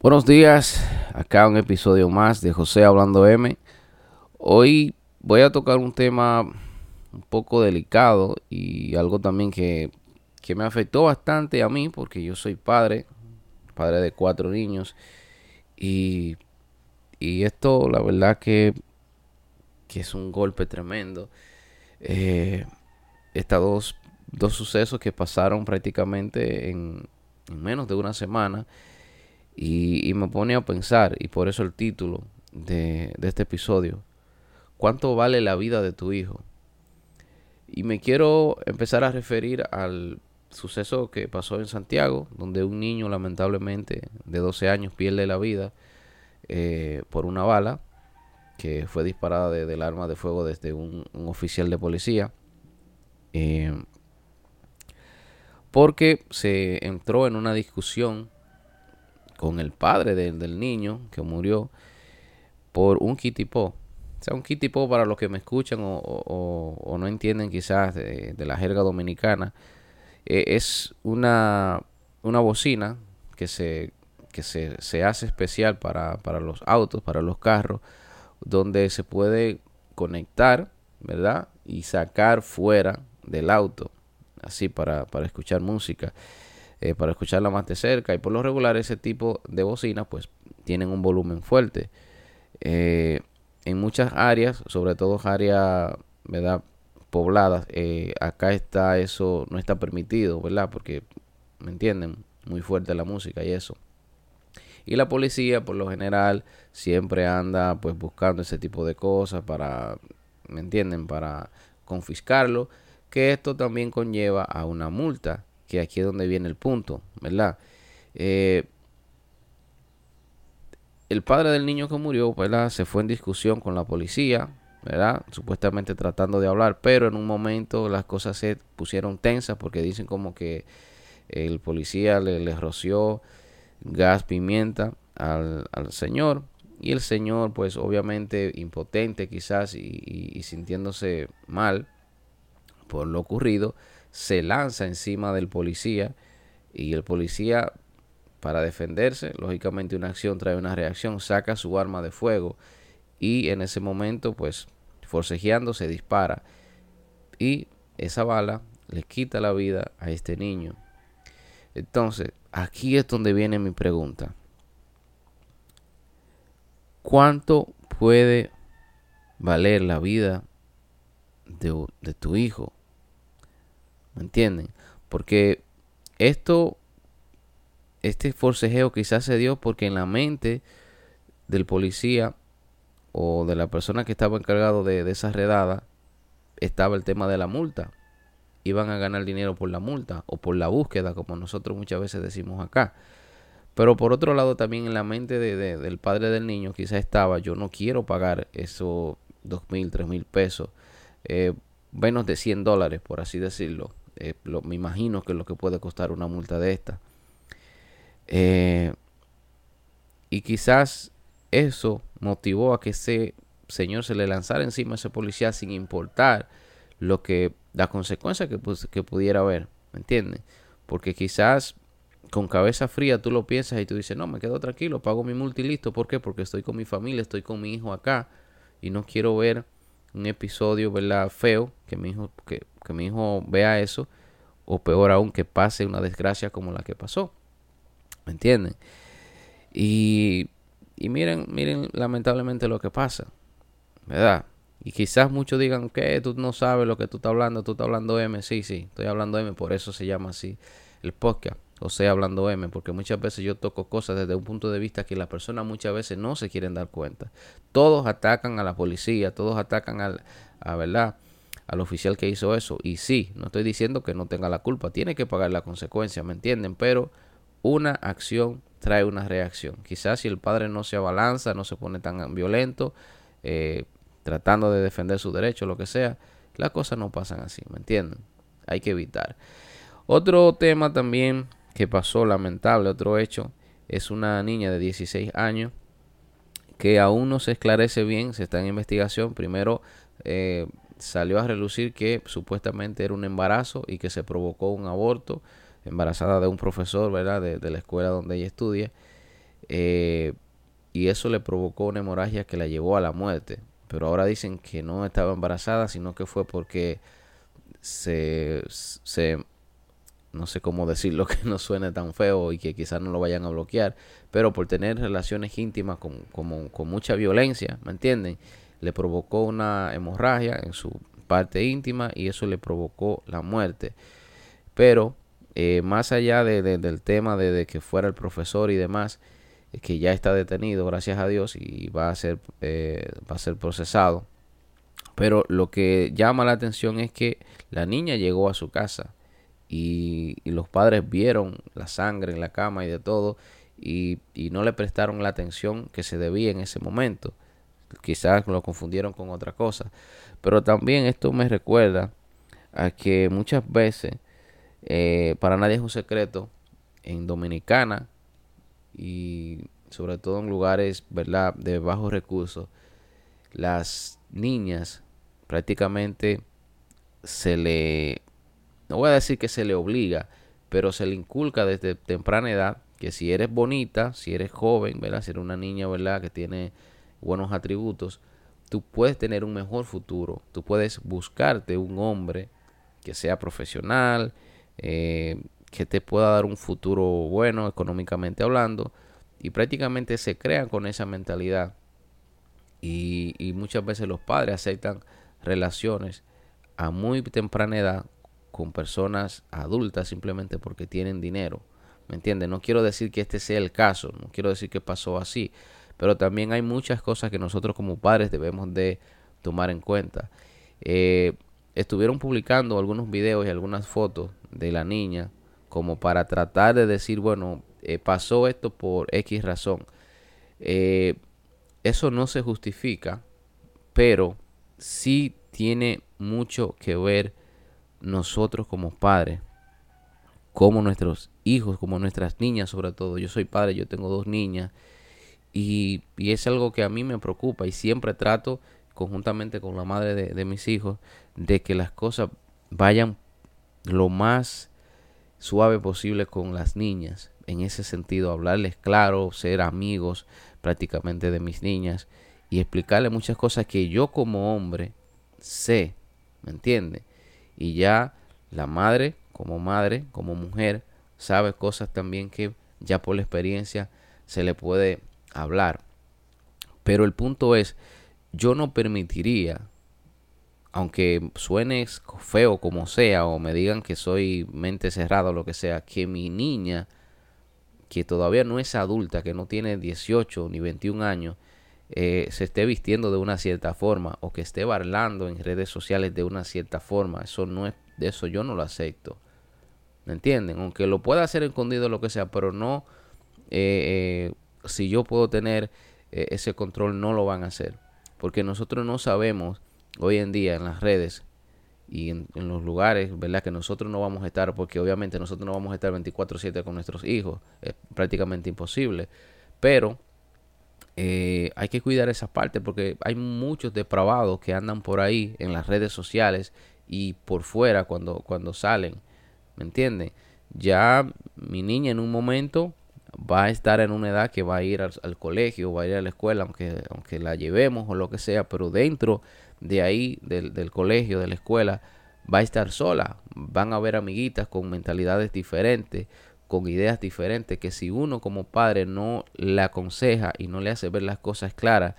Buenos días, acá un episodio más de José Hablando M. Hoy voy a tocar un tema un poco delicado y algo también que, que me afectó bastante a mí porque yo soy padre, padre de cuatro niños y, y esto la verdad que, que es un golpe tremendo. Eh, estas dos, dos sucesos que pasaron prácticamente en, en menos de una semana y, me pone a pensar, y por eso el título de, este episodio, ¿cuánto vale la vida de tu hijo? Y me quiero empezar a referir al suceso que pasó en Santiago, donde un niño lamentablemente de 12 años pierde la vida eh, por una bala que fue disparada del arma de fuego desde un, oficial de policía. Eh, porque se entró en una discusión con el padre del niño que murió por un kitipó. O sea, un kitipó para los que me escuchan o, no entienden quizás de, la jerga dominicana, eh, es una, una bocina que se, que se, se hace especial para, para los autos, para los carros, donde se puede conectar, ¿verdad? Y sacar fuera del auto, así para, para escuchar música. Eh, para escucharla más de cerca. Y por lo regular ese tipo de bocinas pues tienen un volumen fuerte. Eh, en muchas áreas, sobre todo áreas ¿verdad? pobladas, eh, acá está eso, no está permitido, ¿verdad? Porque, ¿me entienden? Muy fuerte la música y eso. Y la policía, por lo general, siempre anda pues buscando ese tipo de cosas para, ¿me entienden? Para confiscarlo. Que esto también conlleva a una multa que aquí es donde viene el punto, ¿verdad? Eh, el padre del niño que murió, ¿verdad? Se fue en discusión con la policía, ¿verdad? Supuestamente tratando de hablar, pero en un momento las cosas se pusieron tensas porque dicen como que el policía le, roció gas pimienta al, señor y el señor pues obviamente impotente quizás y sintiéndose mal por lo ocurrido se lanza encima del policía y el policía para defenderse, lógicamente una acción trae una reacción, saca su arma de fuego y en ese momento pues forcejeando se dispara y esa bala le quita la vida a este niño. Entonces, aquí es donde viene mi pregunta. ¿Cuánto puede valer la vida de, de tu hijo? ¿Me entienden? Porque esto, este forcejeo quizás se dio porque en la mente del policía o de la persona que estaba encargado de, esa redada estaba el tema de la multa. Iban a ganar dinero por la multa o por la búsqueda, como nosotros muchas veces decimos acá. Pero por otro lado, también en la mente de, del padre del niño quizás estaba, yo no quiero pagar esos dos mil, tres mil pesos, eh, menos de 100 dólares, por así decirlo, eh, me imagino que es lo que puede costar una multa de esta. Eh, y quizás eso motivó a que ese señor se le lanzara encima a ese policía sin importar lo que la consecuencia que, que pudiera haber, ¿me entiendes? Porque quizás con cabeza fría tú lo piensas y tú dices, no, me quedo tranquilo, pago mi multa y listo. ¿Por qué? Porque estoy con mi familia, estoy con mi hijo acá y no quiero ver un episodio, ¿verdad? Feo, que mi hijo, que, que mi hijo vea eso, o peor aún, que pase una desgracia como la que pasó. ¿Me entienden? Y, y miren, miren lamentablemente lo que pasa, ¿verdad? Y quizás muchos digan que tú no sabes lo que tú estás hablando, tú estás hablando M. Sí, sí, estoy hablando M, por eso se llama así el podcast. O sea, hablando M, porque muchas veces yo toco cosas desde un punto de vista que las personas muchas veces no se quieren dar cuenta. Todos atacan a la policía, todos atacan al, a verdad, al oficial que hizo eso. Y sí, no estoy diciendo que no tenga la culpa, tiene que pagar la consecuencia, ¿me entienden? Pero una acción trae una reacción. Quizás si el padre no se abalanza, no se pone tan violento, eh, tratando de defender su derecho, lo que sea, las cosas no pasan así, ¿me entienden? Hay que evitar. Otro tema también que pasó lamentable, otro hecho, es una niña de 16 años que aún no se esclarece bien, se está en investigación. Primero eh, salió a relucir que supuestamente era un embarazo y que se provocó un aborto, embarazada de un profesor, ¿verdad? De, la escuela donde ella estudia. Eh, y eso le provocó una hemorragia que la llevó a la muerte. Pero ahora dicen que no estaba embarazada, sino que fue porque se, se no sé cómo decirlo que no suene tan feo y que quizás no lo vayan a bloquear, pero por tener relaciones íntimas con, con mucha violencia, ¿me entienden? Le provocó una hemorragia en su parte íntima y eso le provocó la muerte. Pero eh, más allá de, del tema de, que fuera el profesor y demás, eh, que ya está detenido, gracias a Dios, y va a ser, eh, va a ser procesado. Pero lo que llama la atención es que la niña llegó a su casa y, los padres vieron la sangre en la cama y de todo y, no le prestaron la atención que se debía en ese momento. Quizás lo confundieron con otra cosa. Pero también esto me recuerda a que muchas veces eh, para nadie es un secreto, en Dominicana y sobre todo en lugares ¿verdad? de bajos recursos, las niñas prácticamente se le, no voy a decir que se le obliga, pero se le inculca desde temprana edad que si eres bonita, si eres joven, ¿verdad? si eres una niña ¿verdad? que tiene buenos atributos, tú puedes tener un mejor futuro, tú puedes buscarte un hombre que sea profesional, eh, que te pueda dar un futuro bueno económicamente hablando y prácticamente se crean con esa mentalidad y, muchas veces los padres aceptan relaciones a muy temprana edad con personas adultas simplemente porque tienen dinero. ¿Me entiendes? No quiero decir que este sea el caso, no quiero decir que pasó así, pero también hay muchas cosas que nosotros como padres debemos de tomar en cuenta. Eh, estuvieron publicando algunos videos y algunas fotos de la niña como para tratar de decir, bueno, eh, pasó esto por X razón. Eh, eso no se justifica, pero sí tiene mucho que ver nosotros como padres, como nuestros hijos, como nuestras niñas sobre todo. Yo soy padre, yo tengo dos niñas y, es algo que a mí me preocupa y siempre trato conjuntamente con la madre de, de mis hijos de que las cosas vayan lo más suave posible con las niñas. En ese sentido, hablarles claro, ser amigos prácticamente de mis niñas y explicarles muchas cosas que yo como hombre sé, ¿me entiende? Y ya la madre, como madre, como mujer, sabe cosas también que ya por la experiencia se le puede hablar. Pero el punto es, yo no permitiría aunque suene feo como sea, o me digan que soy mente cerrada o lo que sea, que mi niña, que todavía no es adulta, que no tiene 18 ni 21 años, eh, se esté vistiendo de una cierta forma o que esté bailando en redes sociales de una cierta forma. Eso no es, de eso yo no lo acepto. ¿Me entienden? Aunque lo pueda hacer escondido lo que sea, pero no, eh, eh, si yo puedo tener ese control, no lo van a hacer. Porque nosotros no sabemos hoy en día en las redes y en, los lugares, ¿verdad? Que nosotros no vamos a estar, porque obviamente nosotros no vamos a estar 24/7 con nuestros hijos, es prácticamente imposible, pero eh, hay que cuidar esa parte porque hay muchos depravados que andan por ahí en las redes sociales y por fuera cuando, cuando salen, ¿me entienden? Ya mi niña en un momento va a estar en una edad que va a ir al, colegio, va a ir a la escuela, aunque, aunque la llevemos o lo que sea, pero dentro de ahí, del, colegio, de la escuela, va a estar sola. Van a haber amiguitas con mentalidades diferentes, con ideas diferentes, que si uno como padre no la aconseja y no le hace ver las cosas claras,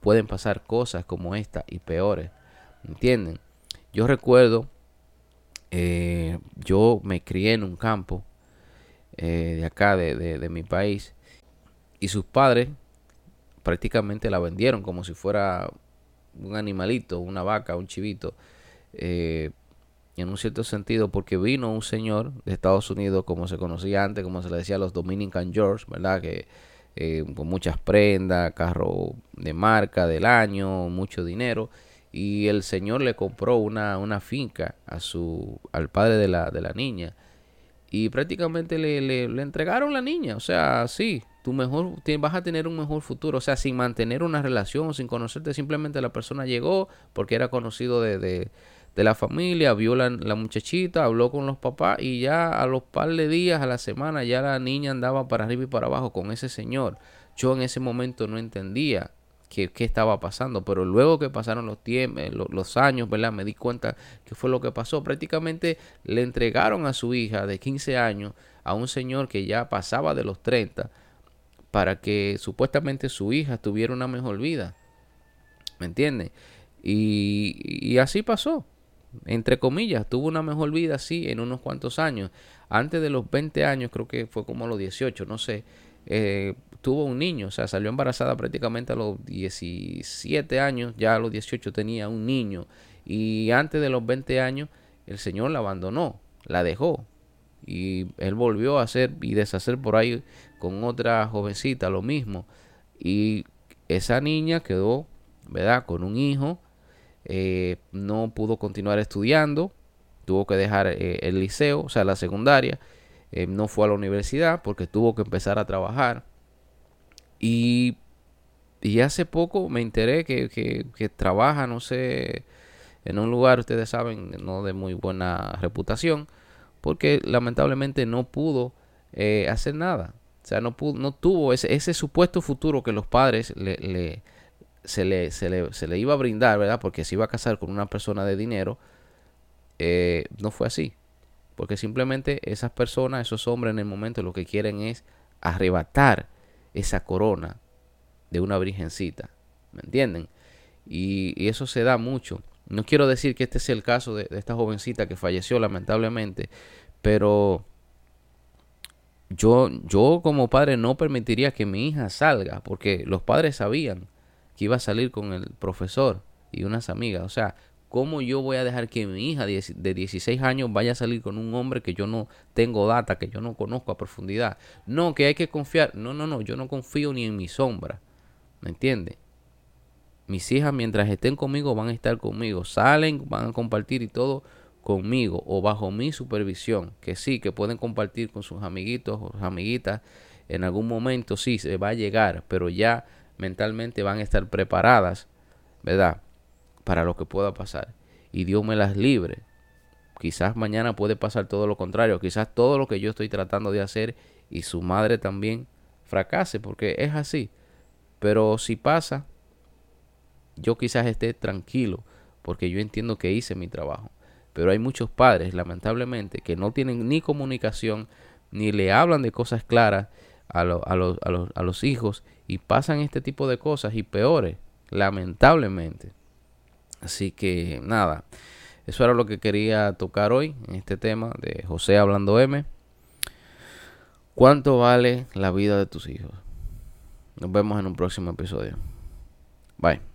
pueden pasar cosas como esta y peores. ¿Entienden? Yo recuerdo, eh, yo me crié en un campo eh, de acá, de, de mi país, y sus padres prácticamente la vendieron como si fuera un animalito, una vaca, un chivito, eh, en un cierto sentido, porque vino un señor de Estados Unidos, como se conocía antes, como se le decía a los Dominican George, ¿verdad? Que eh, con muchas prendas, carro de marca del año, mucho dinero. Y el señor le compró una, una finca a su, al padre de la, de la niña. Y prácticamente le, le, entregaron la niña. O sea, sí, tu mejor, vas a tener un mejor futuro. O sea, sin mantener una relación, sin conocerte, simplemente la persona llegó porque era conocido de, de la familia, vio la, la muchachita, habló con los papás y ya a los par de días, a la semana, ya la niña andaba para arriba y para abajo con ese señor. Yo en ese momento no entendía qué, qué estaba pasando, pero luego que pasaron los tiempos, eh, los, años, ¿verdad? Me di cuenta que fue lo que pasó. Prácticamente le entregaron a su hija de 15 años a un señor que ya pasaba de los 30 para que supuestamente su hija tuviera una mejor vida. ¿Me entiendes? Y, y, así pasó. Entre comillas, tuvo una mejor vida así en unos cuantos años. Antes de los 20 años, creo que fue como a los 18, no sé. Eh, tuvo un niño, o sea, salió embarazada prácticamente a los 17 años, ya a los 18 tenía un niño. Y antes de los 20 años, el Señor la abandonó, la dejó. Y él volvió a hacer y deshacer por ahí con otra jovencita lo mismo. Y esa niña quedó, ¿verdad? Con un hijo, eh, no pudo continuar estudiando, tuvo que dejar eh, el liceo, o sea, la secundaria, eh, no fue a la universidad porque tuvo que empezar a trabajar. Y, y hace poco me enteré que, que, trabaja, no sé, en un lugar, ustedes saben, no de muy buena reputación, porque lamentablemente no pudo eh, hacer nada. O sea, no, pudo, no tuvo ese, ese supuesto futuro que los padres le, le, se, le, se, le, se le iba a brindar, ¿verdad? Porque se iba a casar con una persona de dinero. Eh, no fue así. Porque simplemente esas personas, esos hombres en el momento lo que quieren es arrebatar esa corona de una virgencita. ¿Me entienden? Y, eso se da mucho. No quiero decir que este sea el caso de, de, esta jovencita que falleció lamentablemente, pero yo, yo como padre no permitiría que mi hija salga, porque los padres sabían que iba a salir con el profesor y unas amigas. O sea, ¿cómo yo voy a dejar que mi hija de 16 años vaya a salir con un hombre que yo no tengo data, que yo no conozco a profundidad? No, que hay que confiar. No, no, no, yo no confío ni en mi sombra. ¿Me entiendes? Mis hijas mientras estén conmigo van a estar conmigo. Salen, van a compartir y todo conmigo o bajo mi supervisión. Que sí, que pueden compartir con sus amiguitos o sus amiguitas. En algún momento sí, se va a llegar, pero ya mentalmente van a estar preparadas, ¿verdad? Para lo que pueda pasar. Y Dios me las libre. Quizás mañana puede pasar todo lo contrario. Quizás todo lo que yo estoy tratando de hacer y su madre también fracase, porque es así. Pero si pasa, yo quizás esté tranquilo, porque yo entiendo que hice mi trabajo. Pero hay muchos padres, lamentablemente, que no tienen ni comunicación, ni le hablan de cosas claras a, a, a, a los hijos y pasan este tipo de cosas y peores, lamentablemente. Así que nada, eso era lo que quería tocar hoy en este tema de José hablando M. ¿Cuánto vale la vida de tus hijos? Nos vemos en un próximo episodio. Bye.